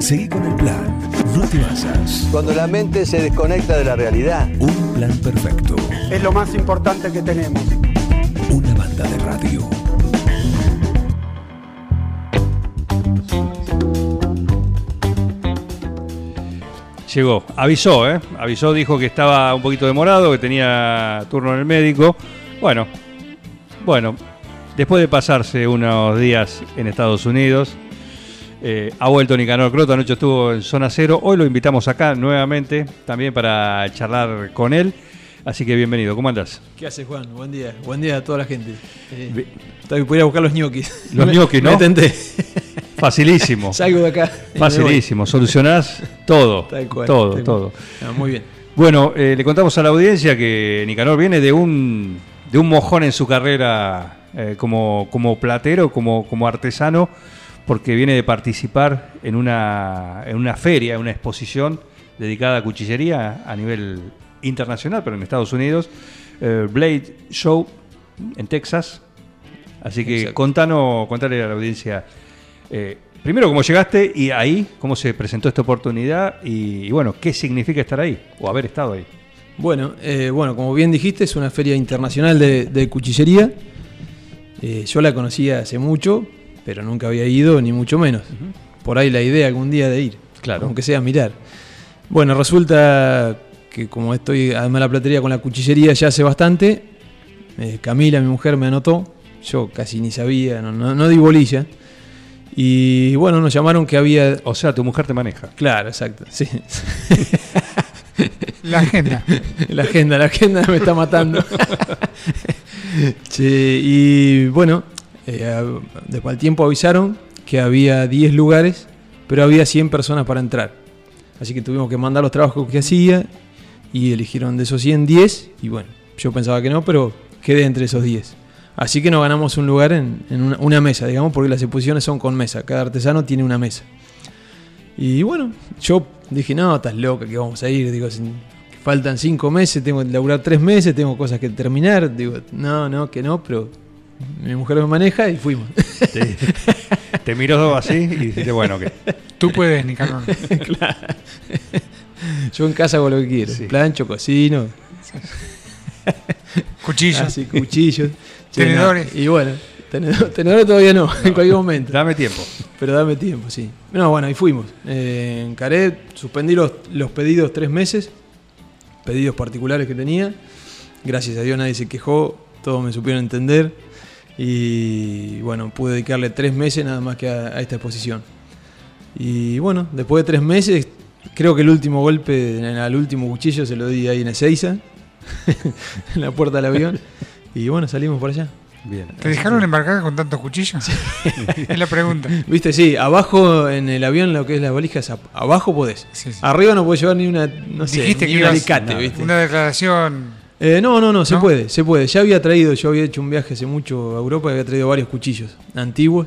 Seguí con el plan. No te basas. Cuando la mente se desconecta de la realidad. Un plan perfecto. Es lo más importante que tenemos. Una banda de radio. Llegó, avisó, ¿eh? Avisó, dijo que estaba un poquito demorado, que tenía turno en el médico. Bueno, bueno, después de pasarse unos días en Estados Unidos, eh, ha vuelto Nicanor Croto, anoche estuvo en Zona Cero. Hoy lo invitamos acá nuevamente, también para charlar con él. Así que bienvenido, ¿cómo andas? ¿Qué haces, Juan? Buen día. Buen día a toda la gente. Eh, a buscar los ñoquis. Los ñoquis, ¿no? Me tenté. Facilísimo. Salgo de acá. Facilísimo, solucionás todo. Tal cual, todo, tal todo. Ah, muy bien. Bueno, eh, le contamos a la audiencia que Nicanor viene de un, de un mojón en su carrera eh, como, como platero, como, como artesano, porque viene de participar en una, en una feria, en una exposición dedicada a cuchillería a nivel internacional, pero en Estados Unidos, eh, Blade Show en Texas. Así que Exacto. contanos, contale a la audiencia eh, primero cómo llegaste y ahí cómo se presentó esta oportunidad y, y bueno, qué significa estar ahí o haber estado ahí. Bueno, eh, bueno, como bien dijiste, es una feria internacional de, de cuchillería. Yo la conocía hace mucho, pero nunca había ido, ni mucho menos. Por ahí la idea algún día de ir. Claro. Aunque sea mirar. Bueno, resulta que como estoy además de la platería con la cuchillería ya hace bastante, eh, Camila, mi mujer, me anotó. Yo casi ni sabía, no, no, no di bolilla. Y bueno, nos llamaron que había. O sea, tu mujer te maneja. Claro, exacto. Sí. La agenda. La agenda, la agenda me está matando. Che, y bueno, eh, después al tiempo avisaron que había 10 lugares, pero había 100 personas para entrar. Así que tuvimos que mandar los trabajos que hacía y eligieron de esos 100 10. Y bueno, yo pensaba que no, pero quedé entre esos 10. Así que nos ganamos un lugar en, una, una mesa, digamos, porque las exposiciones son con mesa. Cada artesano tiene una mesa. Y bueno, yo dije, no, estás loca, que vamos a ir. Digo, faltan cinco meses, tengo que laburar tres meses, tengo cosas que terminar. Digo, no, no, que no, pero mi mujer me maneja y fuimos. Te, te miró así y dijiste, bueno, ¿qué? Tú puedes, Nicanor. claro. Yo en casa hago lo que quiero. Sí. Plancho, cocino, Cuchillo. así, cuchillos. Tenedores. Y bueno, tenedor- tenedores todavía no, en cualquier momento. Dame tiempo. Pero dame tiempo, sí. No, bueno, ahí fuimos. Eh, encaré, suspendí los, los pedidos tres meses, pedidos particulares que tenía. Gracias a Dios nadie se quejó, todos me supieron entender. Y bueno, pude dedicarle tres meses nada más que a, a esta exposición. Y bueno, después de tres meses, creo que el último golpe en- al último cuchillo se lo di ahí en Ezeiza, en la puerta del avión. Y bueno, salimos por allá. Bien. ¿Te dejaron embarcar con tantos cuchillos? es la pregunta. Viste, sí, abajo en el avión lo que es las valijas, abajo podés. Sí, sí. Arriba no podés llevar ni una, no sé, Dijiste ni que un ibas- alicate, no, ¿viste? Una declaración. Eh, no, no, no, se ¿No? puede, se puede. Ya había traído, yo había hecho un viaje hace mucho a Europa y había traído varios cuchillos antiguos.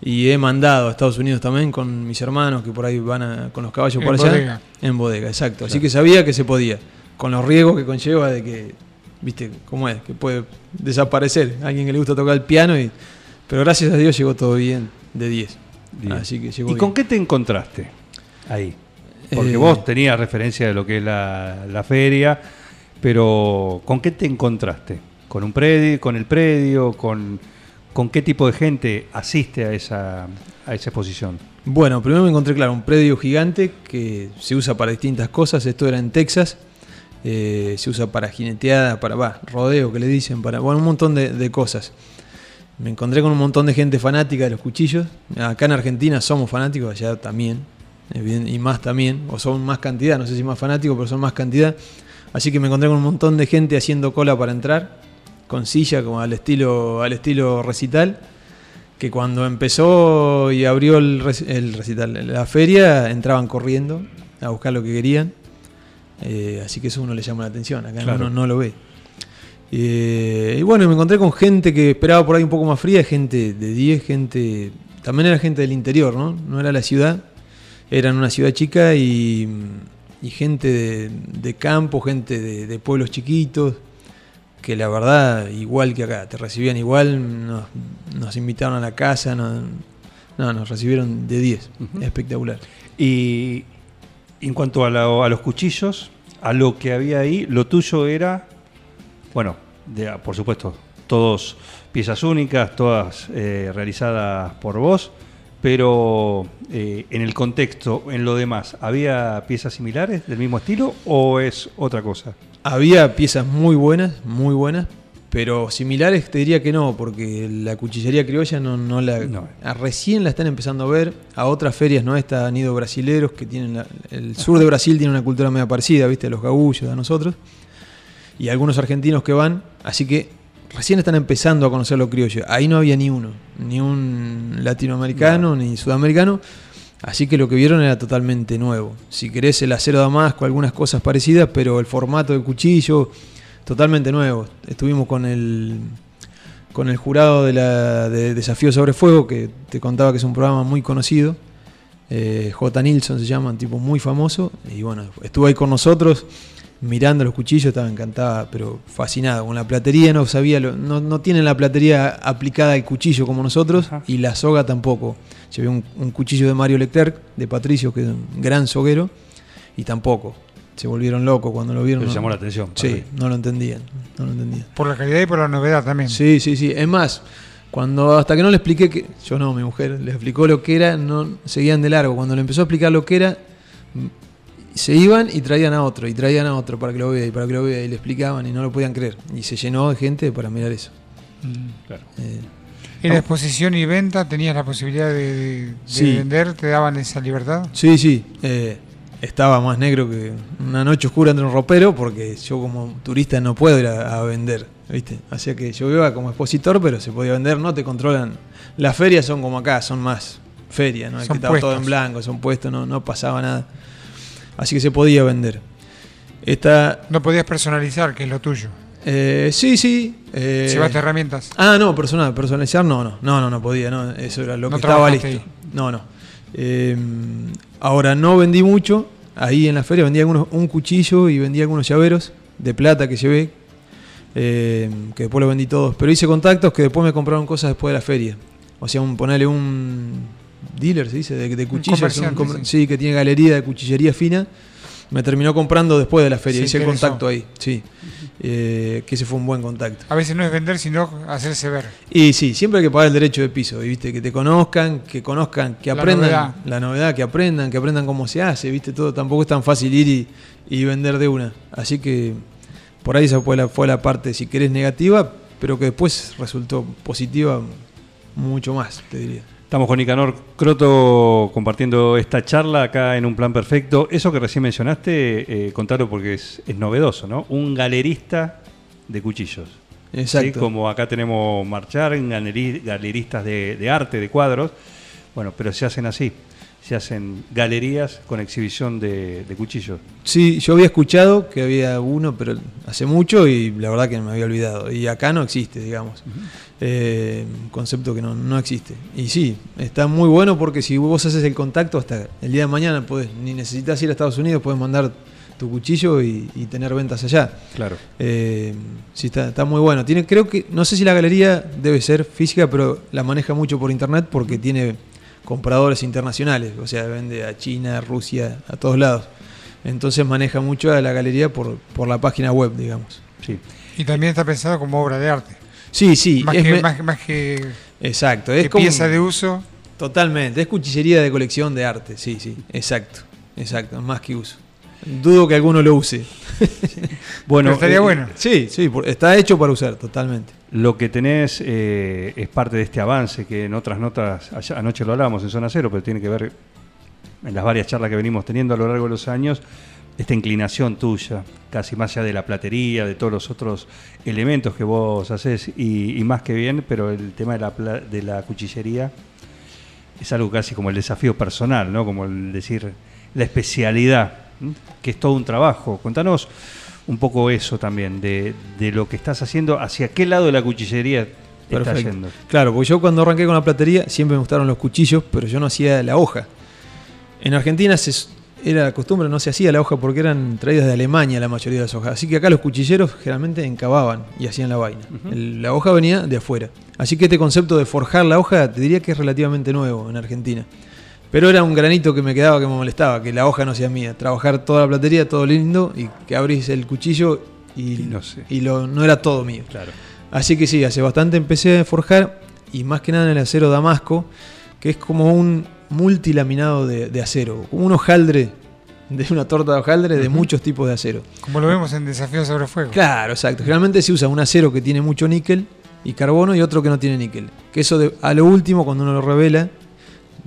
Y he mandado a Estados Unidos también con mis hermanos que por ahí van a- con los caballos En por allá. bodega. En bodega, exacto. Así que sabía que se podía. Con los riesgos que conlleva de que, viste, cómo es, que puede desaparecer alguien que le gusta tocar el piano. Y, pero gracias a Dios llegó todo bien, de 10. Bien. Así que llegó ¿Y bien. con qué te encontraste ahí? Porque Eh, vos tenías referencia de lo que es la, la feria, pero ¿con qué te encontraste? ¿Con un predio, con el predio, con, con qué tipo de gente asiste a esa, a esa exposición? Bueno, primero me encontré, claro, un predio gigante que se usa para distintas cosas. Esto era en Texas. Eh, se usa para jineteada, para va, rodeo que le dicen, para bueno, un montón de, de cosas. Me encontré con un montón de gente fanática de los cuchillos. Acá en Argentina somos fanáticos, allá también, y más también, o son más cantidad, no sé si más fanáticos, pero son más cantidad. Así que me encontré con un montón de gente haciendo cola para entrar, con silla, como al estilo, al estilo recital que cuando empezó y abrió el, rec- el recital, la feria, entraban corriendo a buscar lo que querían. Eh, así que eso uno le llama la atención, acá Claro. uno no lo ve. Eh, y bueno, me encontré con gente que esperaba por ahí un poco más fría, gente de 10, gente. También era gente del interior, ¿no? No era la ciudad, era en una ciudad chica y, y gente de, de campo, gente de, de pueblos chiquitos, que la verdad, igual que acá, te recibían igual, nos, nos invitaron a la casa, no- no, nos recibieron de 10. Ujú. Espectacular. Y en cuanto a, la- a los cuchillos, a lo que había ahí, lo tuyo era, bueno, de- por supuesto, todos piezas únicas, todas eh, realizadas por vos, pero eh, en el contexto, en lo demás, ¿había piezas similares del mismo estilo o es otra cosa? Había piezas muy buenas, muy buenas, pero similares te diría que no, porque la cuchillería criolla no, no la. No. a- recién la están empezando a ver. A otras ferias no está, han ido brasileros que tienen. la- el sur de Brasil tiene una cultura media parecida, ¿viste? A los gabullos, a nosotros. Y algunos argentinos que van, así que recién están empezando a conocer lo criollo. Ahí no había ni uno, ni un latinoamericano, ni sudamericano. Así que lo que vieron era totalmente nuevo. Si querés el acero damasco, algunas cosas parecidas, pero el formato del cuchillo, totalmente nuevo. Estuvimos con el con el jurado de, la, de Desafío sobre Fuego, que te contaba que es un programa muy conocido. Eh, J. Nilsson se llama, un tipo muy famoso. Y bueno, estuvo ahí con nosotros mirando los cuchillos, estaba encantada, pero fascinada. Con la platería no sabía, lo- no, no tienen la platería aplicada al cuchillo como nosotros, Ajá. y la soga tampoco. Llevé un, un cuchillo de Mario Leclerc, de Patricio, que es un gran soguero, y tampoco. Se volvieron locos cuando lo vieron. Les no- llamó la atención. Sí, no lo entendían. No lo entendían. Por la calidad y por la novedad también. Sí, sí, sí. Es más, cuando hasta que no le expliqué que. Yo no, mi mujer le explicó lo que era, no seguían de largo. Cuando le empezó a explicar lo que era, se iban y traían a otro, y traían a otro para que lo vea, y para que lo vea, y le explicaban y no lo podían creer. Y se llenó de gente para mirar eso. Mm. Claro. Eh, exposición y venta tenías la posibilidad de, de- de Sí. vender, te daban esa libertad. sí, sí. eh, estaba más negro que una noche oscura entre un ropero, porque yo como turista no puedo ir a, a vender, ¿viste? Hacía que yo iba como expositor, pero se podía vender, no te controlan. Las ferias son como acá, son más ferias, ¿no? Es Son que estaba todo en blanco, son puestos, no, no pasaba nada. Así que se podía vender. Esta, No podías personalizar, que es lo tuyo. eh, sí, sí. eh, Llevaste herramientas. Ah, no, personal, personalizar no, no, no, no, no podía, no, eso era lo No que estaba listo. ahí. No, no. Eh, ahora no vendí mucho, ahí en la feria vendí algunos, un cuchillo y vendí algunos llaveros de plata que llevé, eh, que después los vendí todos, pero hice contactos que después me compraron cosas después de la feria. O sea, un, ponerle un dealer, se dice, de, de comer- sí. sí, que tiene galería de cuchillería fina. Me terminó comprando después de la feria, hice el contacto ahí, sí. Eh, que ese fue un buen contacto. A veces no es vender, sino hacerse ver. Y sí, siempre hay que pagar el derecho de piso, ¿viste? Que te conozcan, que conozcan, que La aprendan novedad. la novedad, que aprendan, que aprendan cómo se hace, ¿viste? Todo tampoco es tan fácil ir y, y vender de una. Así que por ahí esa fue la, fue la parte, si querés, negativa, pero que después resultó positiva mucho más, te diría. Estamos con Nicanor Croto compartiendo esta charla acá en un plan perfecto. Eso que recién mencionaste, eh, contalo porque es, es novedoso, ¿no? Un galerista de cuchillos. ¿sí? Exacto. Como acá tenemos marchar, galeri- galeristas de, de arte, de cuadros. Bueno, pero se hacen así. Se hacen galerías con exhibición de, de cuchillos. Sí, yo había escuchado que había uno, pero hace mucho y la verdad que me había olvidado. Y acá no existe, digamos. Eh, un concepto que no, no existe. Y sí, está muy bueno porque si vos haces el contacto hasta el día de mañana, podés, ni necesitas ir a Estados Unidos, puedes mandar tu cuchillo y, y tener ventas allá. Claro. Eh, sí, está, está muy bueno. Tiene, creo que, no sé si la galería debe ser física, pero la maneja mucho por internet porque tiene compradores internacionales, o sea, vende a China, Rusia, a todos lados. Entonces maneja mucho a la galería por, por la página web, digamos. Sí. Y también está pensado como obra de arte. Sí, sí, más, es que, me- más, más que, exacto. Es que como, pieza de uso. Totalmente, es cuchillería de colección de arte, sí, sí, exacto, exacto, más que uso. Dudo que alguno lo use. Bueno, Pero estaría eh, bueno. Sí, sí, está hecho para usar, totalmente. Lo que tenés eh, es parte de este avance que en otras notas, allá- anoche lo hablábamos en Zona Cero, pero tiene que ver en las varias charlas que venimos teniendo a lo largo de los años, esta inclinación tuya, casi más allá de la platería, de todos los otros elementos que vos haces, y, y más que bien, pero el tema de la, pla- de la cuchillería es algo casi como el desafío personal, ¿no? Como el decir la especialidad. Que es todo un trabajo. Contanos un poco eso también, de, de lo que estás haciendo, hacia qué lado de la cuchillería estás yendo. Claro, porque yo cuando arranqué con la platería siempre me gustaron los cuchillos, pero yo no hacía la hoja. En Argentina se, era la costumbre, no se hacía la hoja porque eran traídas de Alemania la mayoría de las hojas. Así que acá los cuchilleros generalmente encababan y hacían la vaina. El- la hoja venía de afuera. Así que este concepto de forjar la hoja te diría que es relativamente nuevo en Argentina. Pero era un granito que me quedaba que me molestaba, que la hoja no sea mía. Trabajar toda la platería, todo lindo, y que abrís el cuchillo y, Y no sé. y lo, no era todo mío. Claro. Así que sí, hace bastante empecé a forjar y más que nada en el acero damasco, que es como un multilaminado de, de acero, como un hojaldre, de una torta de hojaldre de muchos tipos de acero. Como lo vemos en Desafío sobre Fuego. Claro, exacto. Generalmente se usa un acero que tiene mucho níquel y carbono y otro que no tiene níquel. Que eso de- a lo último, cuando uno lo revela,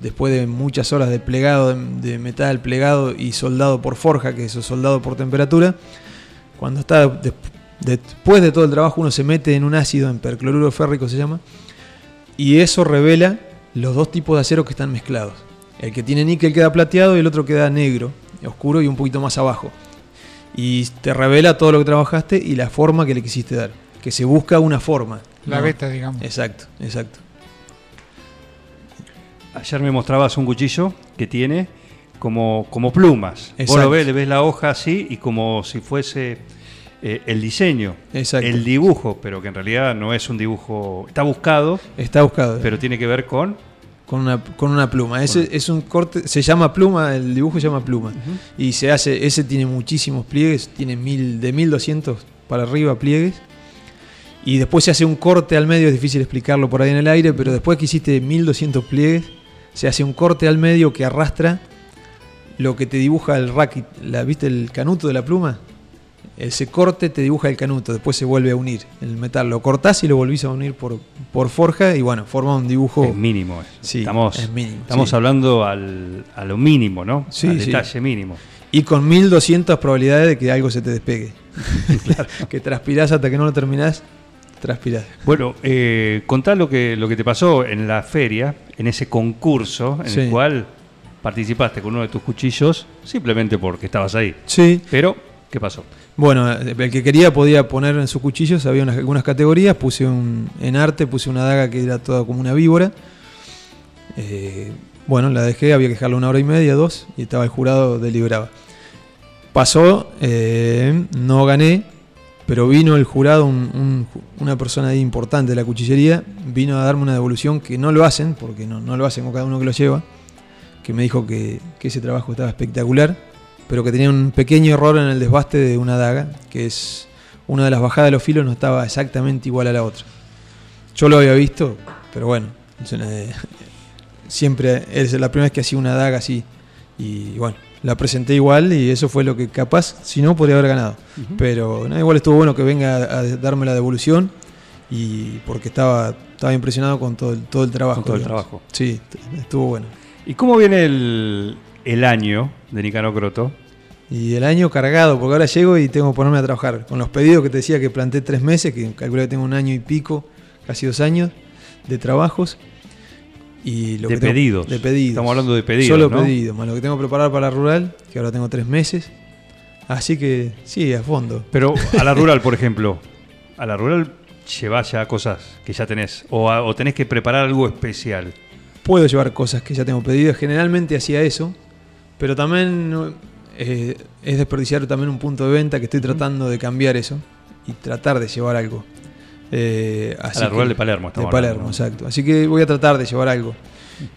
después de muchas horas de plegado de, metal plegado y soldado por forja, que es soldado por temperatura, cuando está des- después de todo el trabajo uno se mete en un ácido, en percloruro férrico se llama, y eso revela los dos tipos de acero que están mezclados. El que tiene níquel queda plateado y el otro queda negro, oscuro y un poquito más abajo. Y te revela todo lo que trabajaste y la forma que le quisiste dar. Que se busca una forma. La ¿no? beta, digamos. Exacto, exacto. Ayer me mostrabas un cuchillo que tiene como, como plumas. Vos Exacto. lo ves, le ves la hoja así y como si fuese eh, el diseño, Exacto. el dibujo, pero que en realidad no es un dibujo, está buscado, Está buscado. pero tiene que ver con... con una, con una pluma. Ese es un corte, se llama pluma, el dibujo se llama pluma. Y se hace, ese tiene muchísimos pliegues, tiene mil, de 1200 para arriba pliegues. Y después se hace un corte al medio, es difícil explicarlo por ahí en el aire, pero después que hiciste 1200 pliegues, se hace un corte al medio que arrastra lo que te dibuja el racket. La, ¿Viste el canuto de la pluma? Ese corte te dibuja el canuto, después se vuelve a unir el metal. Lo cortás y lo volvís a unir por, por forja y bueno, forma un dibujo. Es mínimo. Sí, estamos es mínimo, estamos sí. hablando al, a lo mínimo, ¿no? Sí, al detalle mínimo. Y con 1200 probabilidades de que algo se te despegue. que transpirás hasta que no lo terminás, transpirás. Bueno, eh, contá lo que, lo que te pasó en la feria, en ese concurso en Sí. el cual participaste con uno de tus cuchillos simplemente porque estabas ahí. Sí. Pero, ¿qué pasó? Bueno, el que quería podía poner en sus cuchillos, había unas, algunas categorías, puse un, en arte puse una daga que era toda como una víbora. Eh, bueno, la dejé, había que dejarla una hora y media, dos, y estaba el jurado deliberaba. Pasó, eh, no gané, pero vino el jurado, un- un- una persona importante de la cuchillería, vino a darme una devolución que no lo hacen, porque no, no lo hacen con cada uno que lo lleva, que me dijo que, que ese trabajo estaba espectacular, pero que tenía un pequeño error en el desbaste de una daga, que es una de las bajadas de los filos no estaba exactamente igual a la otra. Yo lo había visto, pero bueno, siempre es la primera vez que hacía una daga así. Y bueno, la presenté igual y eso fue lo que capaz, si no, podría haber ganado. Pero no, igual estuvo bueno que venga a, a darme la devolución y porque estaba, estaba impresionado con todo el, todo el trabajo. Con todo el trabajo. Sí, estuvo bueno. ¿Y cómo viene el, el año de Nicanor Croto? Y el año cargado, porque ahora llego y tengo que ponerme a trabajar. Con los pedidos que te decía que planté tres meses, que calculé que tengo un año y pico, casi dos años de trabajos. Y lo De que tengo- pedidos. De pedidos. Estamos hablando de pedidos, Solo ¿no? pedidos, más lo que tengo preparado para la rural, que ahora tengo tres meses. Así que sí, a fondo. Pero a la rural, por ejemplo, a la rural llevas ya cosas que ya tenés o, a- o tenés que preparar algo especial. Puedo llevar cosas que ya tengo pedidas. Generalmente hacía eso, pero también eh, es desperdiciar también un punto de venta que estoy tratando de cambiar eso y tratar de llevar algo. Eh, así la que- rural de Palermo De Palermo, hablando, ¿no? exacto. Así que voy a tratar de llevar algo.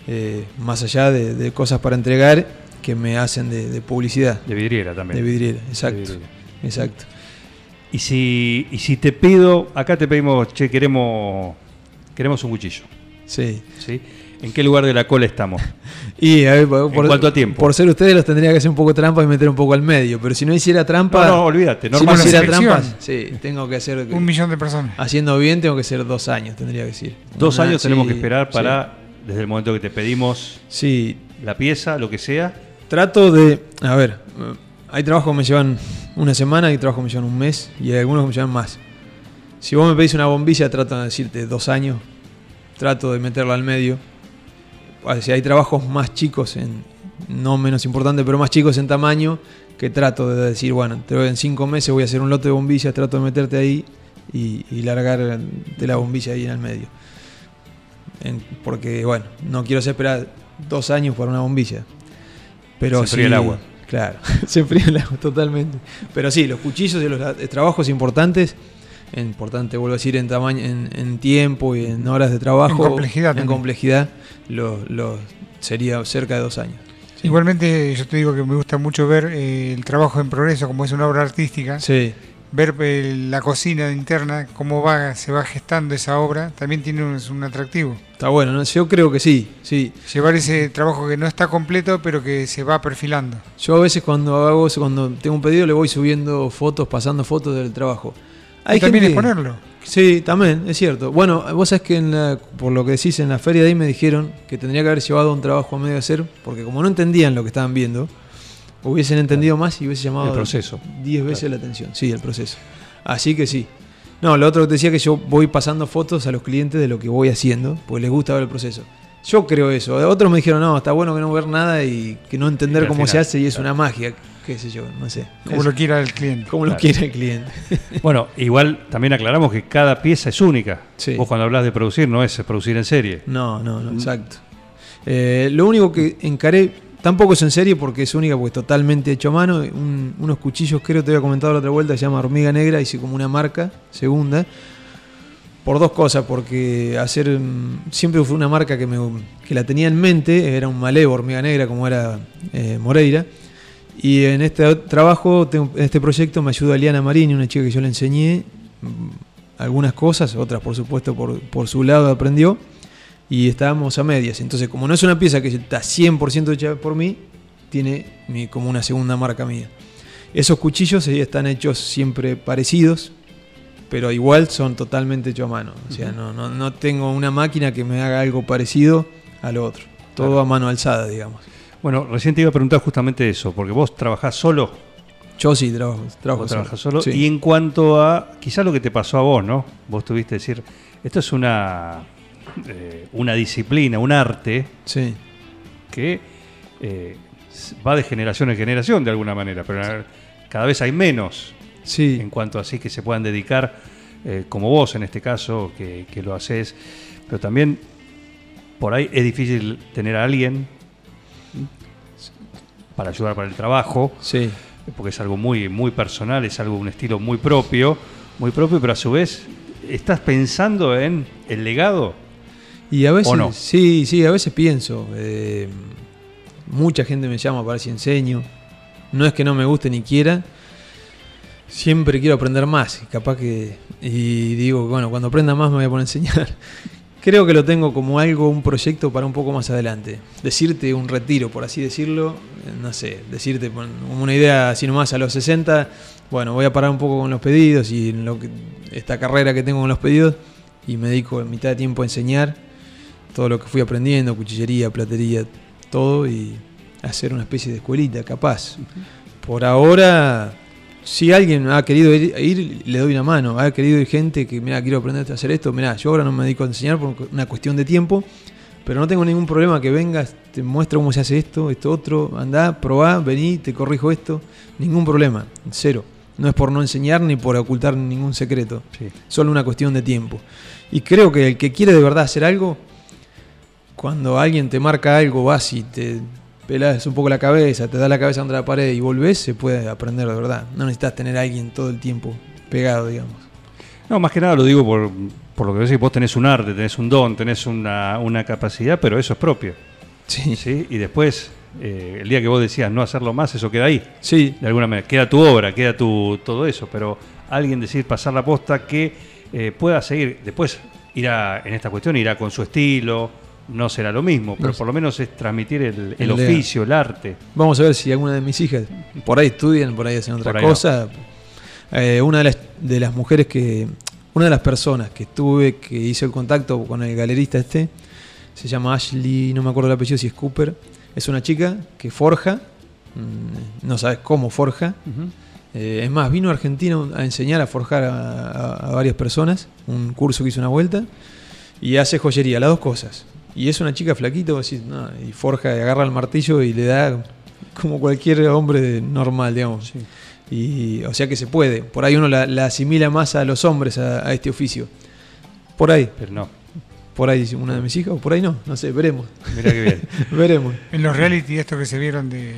eh, más allá de, de cosas para entregar que me hacen de, de publicidad. De vidriera también. De vidriera, exacto. De vidriera. Exacto. Y si, y si te pido, acá te pedimos, che, queremos, queremos un cuchillo. Sí. ¿sí? ¿En qué lugar de la cola estamos? Y a ver, por, En cuanto a tiempo. Por ser ustedes los tendría que hacer un poco trampa y meter un poco al medio. Pero si no hiciera trampa. No, no, olvídate, Si no hiciera trampas, sí, tengo que hacer. Un millón de personas. Haciendo bien, tengo que ser dos años, tendría que decir. Dos Una- años tenemos sí, que esperar sí. para, desde el momento que te pedimos Sí, la pieza, lo que sea. Trato de. A ver, hay trabajos que me llevan una semana, hay trabajos que me llevan un mes y hay algunos que me llevan más. Si vos me pedís una bombilla, trato de decirte dos años. Trato de meterla al medio. Sea, hay trabajos más chicos, en, no menos importantes, pero más chicos en tamaño, que trato de decir, bueno, en cinco meses voy a hacer un lote de bombillas, trato de meterte ahí y, y largar de la bombilla ahí en el medio. En- porque, bueno, no quiero esperar dos años para una bombilla. Pero Se enfría sí- el agua. Claro, se enfría el agua totalmente. Pero sí, los cuchillos y los eh, trabajos importantes, importante, vuelvo a decir, en tamaño, en, en tiempo y en horas de trabajo. En complejidad En también. complejidad, lo, lo- sería cerca de dos años. Sí. Igualmente, yo te digo que me gusta mucho ver eh, el trabajo en progreso, como es una obra artística, Sí, ver eh, la cocina interna, cómo va, se va gestando esa obra, también tiene un, un atractivo. está bueno, ¿no? yo creo que sí, sí. Llevar ese trabajo que no está completo, pero que se va perfilando. Yo a veces cuando hago cuando tengo un pedido, le voy subiendo fotos, pasando fotos del trabajo. Y también gente- exponerlo. Sí, también, es cierto. Bueno, vos sabés que en la- por lo que decís en la feria de ahí me dijeron que tendría que haber llevado un trabajo a medio hacer, porque como no entendían lo que estaban viendo, hubiesen entendido más y hubiese llamado El proceso. 10 veces la atención. Sí, el proceso. Así que sí. No, lo otro que te decía que yo voy pasando fotos a los clientes de lo que voy haciendo, porque les gusta ver el proceso. Yo creo eso. Otros me dijeron, no, está bueno que no ver nada y que no entender Y cómo se hace y es claro. una magia, qué sé yo, no sé. Como lo quiera el cliente. como lo quiere el cliente. Bueno, igual también aclaramos que cada pieza es única. Sí. Vos cuando hablas de producir no es producir en serie. No, no, no, exacto. Eh, lo único que encaré, tampoco es en serie porque es única, porque es totalmente hecho a mano. Un- unos cuchillos, creo, te había comentado la otra vuelta, se llama Hormiga Negra, hice como una marca, segunda. Por dos cosas, porque hacer mm, siempre fue una marca que, me, que la tenía en mente, era un malevo Hormiga Negra como era eh, Moreira. Y en este trabajo, en este proyecto, me ayuda Eliana Marini, una chica que yo le enseñé mm, algunas cosas, otras por supuesto por, por su lado aprendió y estábamos a medias. Entonces, como no es una pieza que está 100% hecha por mí, tiene mi- como una segunda marca mía. Esos cuchillos sí, están hechos siempre parecidos, pero igual son totalmente hechos a mano. O sea, no, no, no tengo una máquina que me haga algo parecido a lo otro. Todo Claro. a mano alzada, digamos. Bueno, recién te iba a preguntar justamente eso, porque vos trabajás solo, Yo sí trabajo, trabajo vos solo. trabajás solo. Sí. Y en cuanto a quizás lo que te pasó a vos, ¿no? Vos tuviste que decir, esto es una, eh, una disciplina, un arte Sí, que eh, va de generación en generación de alguna manera, pero cada vez hay menos sí. en cuanto a así que se puedan dedicar, eh, como vos en este caso, que, que lo haces, pero también por ahí es difícil tener a alguien. Para ayudar para el trabajo, Sí, porque es algo muy, muy personal, es algo, un estilo muy propio, muy propio, pero a su vez estás pensando en el legado. Y a veces, ¿O no? sí, sí, a veces pienso. eh, mucha gente me llama para ver si enseño. No es que no me guste ni quiera. Siempre quiero aprender más. Capaz que. Y digo, bueno, cuando aprenda más me voy a poner a enseñar. Creo que lo tengo como algo, un proyecto para un poco más adelante. Decirte un retiro, por así decirlo. eh, No sé, decirte una idea así nomás a los 60. Bueno, voy a parar un poco con los pedidos y en lo que, esta carrera que tengo con los pedidos. Y me dedico en mitad de tiempo a enseñar todo lo que fui aprendiendo, cuchillería, platería, todo, y hacer una especie de escuelita, capaz. Por ahora, si alguien ha querido ir, ir, le doy una mano. Ha querido ir gente que, mira, quiero aprender a hacer esto, mira, yo ahora no me dedico a enseñar por una cuestión de tiempo, pero no tengo ningún problema que vengas, te muestro cómo se hace esto, esto otro, andá, probá, vení, te corrijo esto, ningún problema, cero. No es por no enseñar ni por ocultar ningún secreto Sí. solo una cuestión de tiempo. Y creo que el que quiere de verdad hacer algo, cuando alguien te marca algo, vas y te pelas un poco la cabeza, te da la cabeza contra la pared y volvés, se puede aprender de verdad. No necesitas tener a alguien todo el tiempo pegado, digamos. No, más que nada lo digo por, por lo que decís, vos tenés un arte, tenés un don, tenés una, una capacidad, pero eso es propio. Sí, ¿sí? Y después, eh, el día que vos decías no hacerlo más, eso queda ahí. sí, De alguna manera, queda tu obra, queda tu todo eso, pero alguien decir pasar la posta que eh, pueda seguir, después irá, en esta cuestión, irá con su estilo, no será lo mismo, pero por lo menos es transmitir el, oficio, el arte. Vamos a ver si alguna de mis hijas por ahí estudian, por ahí hacen otra no. cosa. Eh, una de las, de las mujeres que, una de las personas que estuve, que hizo el contacto con el galerista este, se llama Ashley, no me acuerdo el apellido si es Cooper. Es una chica que forja, mm, no sabes cómo forja. Eh, es más, vino a Argentina a enseñar a forjar a, a- a varias personas, un curso que hizo una vuelta, y hace joyería, las dos cosas. Y es una chica flaquita, vos decís, no, y forja y agarra el martillo y le da como cualquier hombre normal, digamos. Y, o sea que se puede. Por ahí uno la, la asimila más a los hombres a, a este oficio. Por ahí, Pero no, por ahí dice una de mis hijas, o por ahí no, no sé, veremos. mira qué bien. veremos. En los reality estos que se vieron de,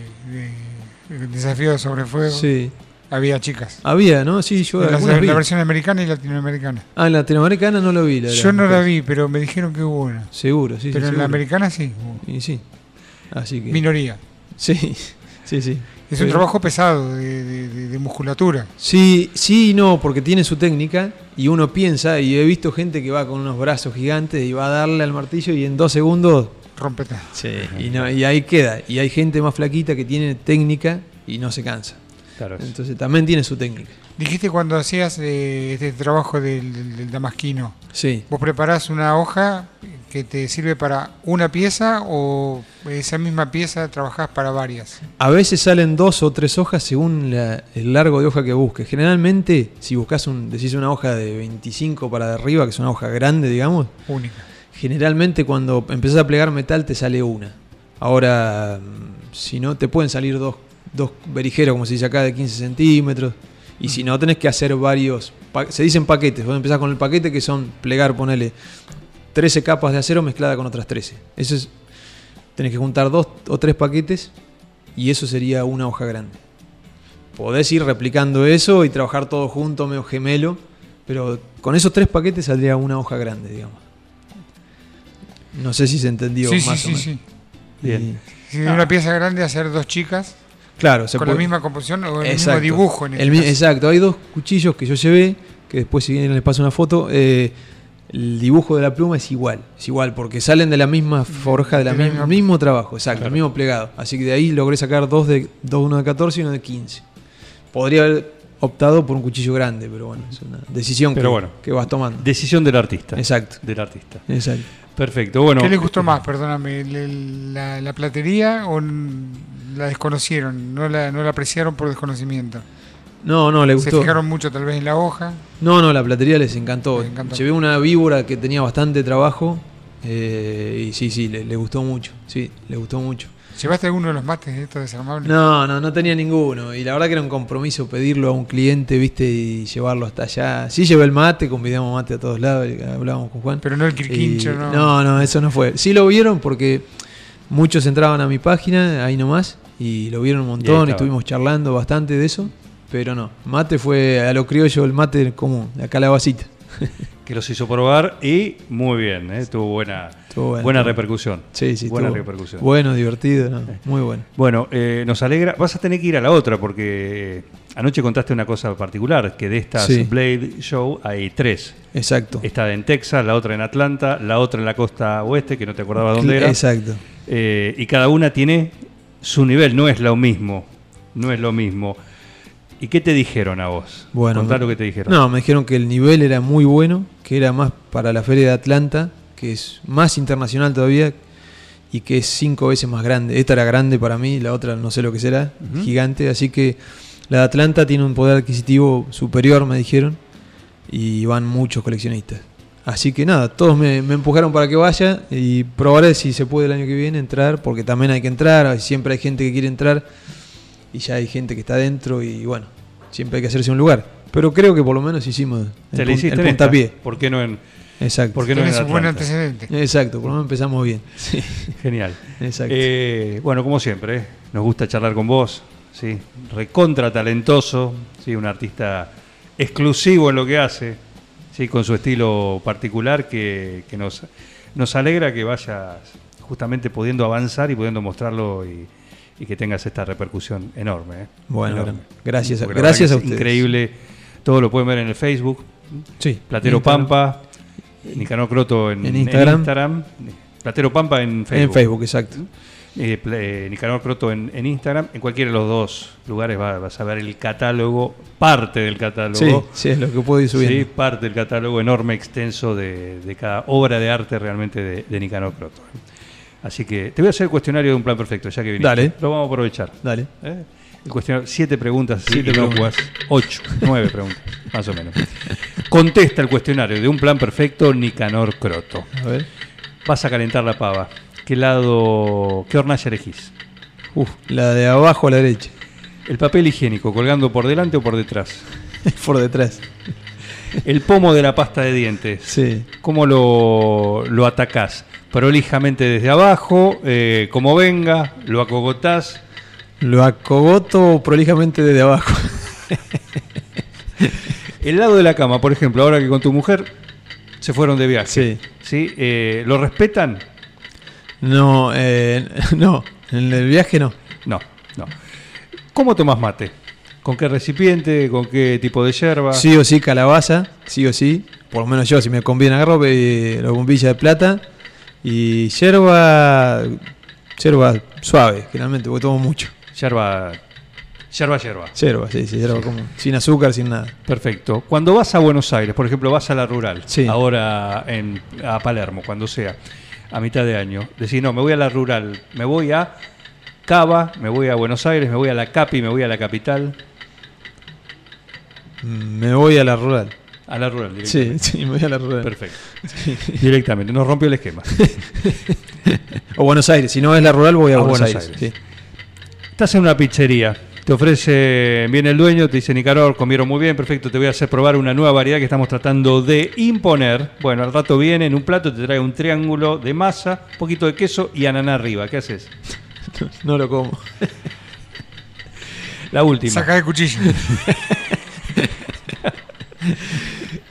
de desafío sobre fuego, Sí. Había chicas. Había, ¿no? Sí, yo la, algunas vi. la versión americana y latinoamericana. Ah, en latinoamericana no lo vi. La, Yo no la vi, pero me dijeron que hubo una. Seguro, sí, sí. pero en seguro. la americana sí, hubo. Y sí. Así que. minoría. Sí, sí, sí. Es un trabajo pesado de, de- de- de musculatura. Sí, sí y no, porque tiene su técnica y uno piensa, y he visto gente que va con unos brazos gigantes y va a darle al martillo y en dos segundos, Rompeta. y, no- y ahí queda. Y hay gente más flaquita que tiene técnica y no se cansa. Claro, Entonces también tiene su técnica. Dijiste cuando hacías eh, este trabajo del, del- del damasquino, Sí. ¿vos preparás una hoja que te sirve para una pieza o esa misma pieza trabajás para varias? A veces salen dos o tres hojas según la- el largo de hoja que busques. Generalmente, si buscas un, decís una hoja de 25 para arriba, que es una hoja grande, digamos, Única. Generalmente cuando empezás a plegar metal te sale una. Ahora, mm, si no, te pueden salir dos, dos berijeros, como se dice acá, de 15 centímetros. Y si no, tenés que hacer varios. Se dicen paquetes. Vos empezás con el paquete que son plegar, ponele 13 capas de acero mezclada con otras 13. Eso es. Tenés que juntar dos o tres paquetes y eso sería una hoja grande. Podés ir replicando eso y trabajar todo junto, medio gemelo. Pero con esos tres paquetes saldría una hoja grande, digamos. No sé si se entendió Sí, sí, más o sí, menos. sí. Bien. Y- Si de una pieza grande hacer dos chicas claro, se con puede- la misma composición o el Exacto. mismo dibujo. En este El mi- caso. exacto, hay dos cuchillos que yo llevé, que después si quieren les paso una foto. eh, el dibujo de la pluma es igual, es igual, porque salen de la misma forja, de la De misma- mismo trabajo, exacto, Claro. el mismo plegado. Así que de ahí logré sacar dos de dos, uno de 14 y uno de 15. Podría haber optado por un cuchillo grande, pero bueno, es una decisión Pero que, bueno. que vas tomando. Decisión del artista. Exacto, Del artista. exacto. Perfecto. Bueno, ¿Qué les gustó más, perdóname? ¿el- el- la, la platería o la desconocieron? ¿No la, no la apreciaron por desconocimiento? No, no, le ¿Se gustó. fijaron mucho tal vez en la hoja? No, no, la platería les encantó. Les encantó. Llevé una víbora que tenía bastante trabajo eh, y sí, sí, le, le gustó mucho. Sí, le gustó mucho. ¿Llevaste alguno de los mates de estos desarmables? No, no, no tenía ninguno. Y la verdad que era un compromiso pedirlo a un cliente, viste, y llevarlo hasta allá. Sí llevé el mate, convidamos mate a todos lados, hablábamos con Juan. Pero no el quirquincho, Y- ¿no? No, no, eso no fue. Sí lo vieron porque muchos entraban a mi página, ahí nomás, y lo vieron un montón y, estuvimos charlando bastante de eso. Pero no, mate fue a lo criollo, el mate común, la vasita. que los hizo probar y muy bien, ¿eh? tuvo buena, repercusión. Sí, sí, buena repercusión. Bueno, divertido, ¿no? muy bueno. Bueno, eh, nos alegra. Vas a tener que ir a la otra porque anoche contaste una cosa particular, que de estas Sí. Blade Show hay tres. Exacto. Esta en Texas, la otra en Atlanta, la otra en la costa oeste, que no te acordaba dónde era. Exacto. Eh, y cada una tiene su nivel, no es lo mismo. No es lo mismo. ¿Y qué te dijeron a vos? Bueno, Contá lo que te dijeron. No, me dijeron que el nivel era muy bueno, que era más para la Feria de Atlanta, que es más internacional todavía y que es cinco veces más grande. Esta era grande para mí, la otra no sé lo que será, gigante. Así que la de Atlanta tiene un poder adquisitivo superior, me dijeron, y van muchos coleccionistas. Así que nada, todos me, me empujaron para que vaya y probaré si se puede el año que viene entrar, porque también hay que entrar, siempre hay gente que quiere entrar y ya hay gente que está dentro y bueno, siempre hay que hacerse un lugar. Pero creo que por lo menos hicimos el, pun- el en esta. puntapié. ¿Por qué no en.? Exacto. ¿Por qué no Tienes un buen antecedente. Exacto, por lo menos empezamos bien. Sí, Genial. exacto. Eh, bueno, como siempre, ¿eh? nos gusta charlar con vos, ¿sí? recontra talentoso, ¿sí? un artista exclusivo en lo que hace, ¿sí? con su estilo particular que, que nos, nos alegra que vayas justamente pudiendo avanzar y pudiendo mostrarlo y, y que tengas esta repercusión enorme. ¿eh? Bueno, Enorme. gracias a- Porque gracias a ustedes. Increíble, todo lo pueden ver en el Facebook, sí. Platero Instagram. Pampa, Nicanor Croto en, En Instagram. Platero Pampa en Facebook. En Facebook, exacto. Eh, Nicanor Croto en, en Instagram. En cualquiera de los dos lugares va- vas a ver el catálogo, parte del Sí, catálogo. sí, es lo que puedo ir Sí, subiendo. parte del catálogo enorme, extenso de, de cada obra de arte realmente de, de Nicanor Croto. Así que te voy a hacer el cuestionario de un plan perfecto, ya que viniste. Dale. Lo vamos a aprovechar. Dale. ¿eh? El cuestionario, siete preguntas, Siete inocuas. ocho, nueve preguntas, más o menos. Contesta el cuestionario de un plan perfecto Nicanor Croto. A ver. Vas a calentar la pava. ¿Qué lado, qué hornalla elegís? Uf, la de abajo a la derecha. ¿El papel higiénico colgando por delante o por detrás? por detrás. ¿El pomo de la pasta de dientes? Sí. ¿Cómo lo, lo atacás? ¿Prolijamente desde abajo? eh, como venga? ¿Lo acogotás? Lo acogoto prolijamente desde abajo. El lado de la cama, por ejemplo, ahora que con tu mujer se fueron de viaje. Sí. ¿sí? Eh, ¿Lo respetan? No, eh, no, en el viaje no. No, no. ¿Cómo tomas mate? ¿Con qué recipiente? ¿Con qué tipo de yerba? Sí o sí calabaza, sí o sí. Por lo menos yo, si me conviene, agarro eh, la bombilla de plata. Y yerba, yerba suave, generalmente, porque tomo mucho. Yerba, yerba, yerba. Yerba, sí, sí, yerba como, sin azúcar, sin nada. Perfecto. Cuando vas a Buenos Aires, por ejemplo, vas a la rural, Sí. ahora en, a Palermo, cuando sea, a mitad de año, decís, no, me voy a la rural, me voy a Cava, me voy a Buenos Aires, me voy a la Capi, me voy a la capital, Me voy a la rural. a la rural Sí, directamente. sí, me voy a la rural. Perfecto. Directamente, nos rompió el esquema. O Buenos Aires, si no es la rural, voy a, A Buenos, Buenos Aires. Aires. Estás en una pizzería, te ofrece, viene el dueño, te dice, Nicaror, comieron muy bien, perfecto, te voy a hacer probar una nueva variedad que estamos tratando de imponer. Bueno, al rato viene en un plato, te trae un triángulo de masa, un poquito de queso y ananá arriba. ¿Qué haces? No lo como. La última. Saca el cuchillo.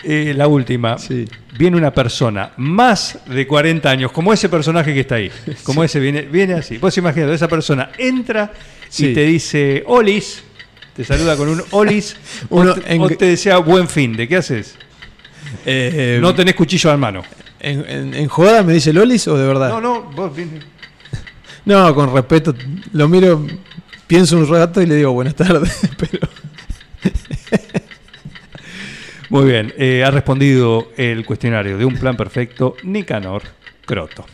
Eh, la última. Sí. Viene una persona más de 40 años, como ese personaje que está ahí. Como ese viene, viene así. Vos imaginate, esa persona entra y te dice, Olis, te saluda con un Olis, Uno o, te, en- o te desea buen fin. ¿De qué haces? Eh, No tenés cuchillo en mano. en, en- en joda me dice Lolis o de verdad? No, no, vos vienes. No, con respeto, lo miro, pienso un rato y le digo buenas tardes, pero Muy bien, eh, ha respondido el cuestionario de un plan perfecto Nicanor Croto.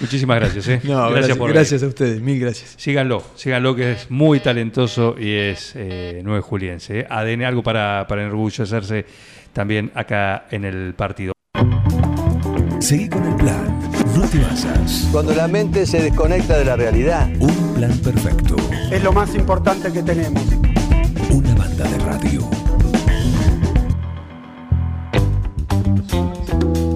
Muchísimas gracias. eh. no, gracias, por gracias, a ustedes, mil gracias. Síganlo, síganlo que es muy talentoso y es eh, 9 juliense. eh. ADN, algo para, para enorgullecerse también acá en el partido. Seguí con el plan. No te basas. Cuando la mente se desconecta de la realidad. Un plan perfecto. es lo más importante que tenemos. Una banda de radio. Thank you.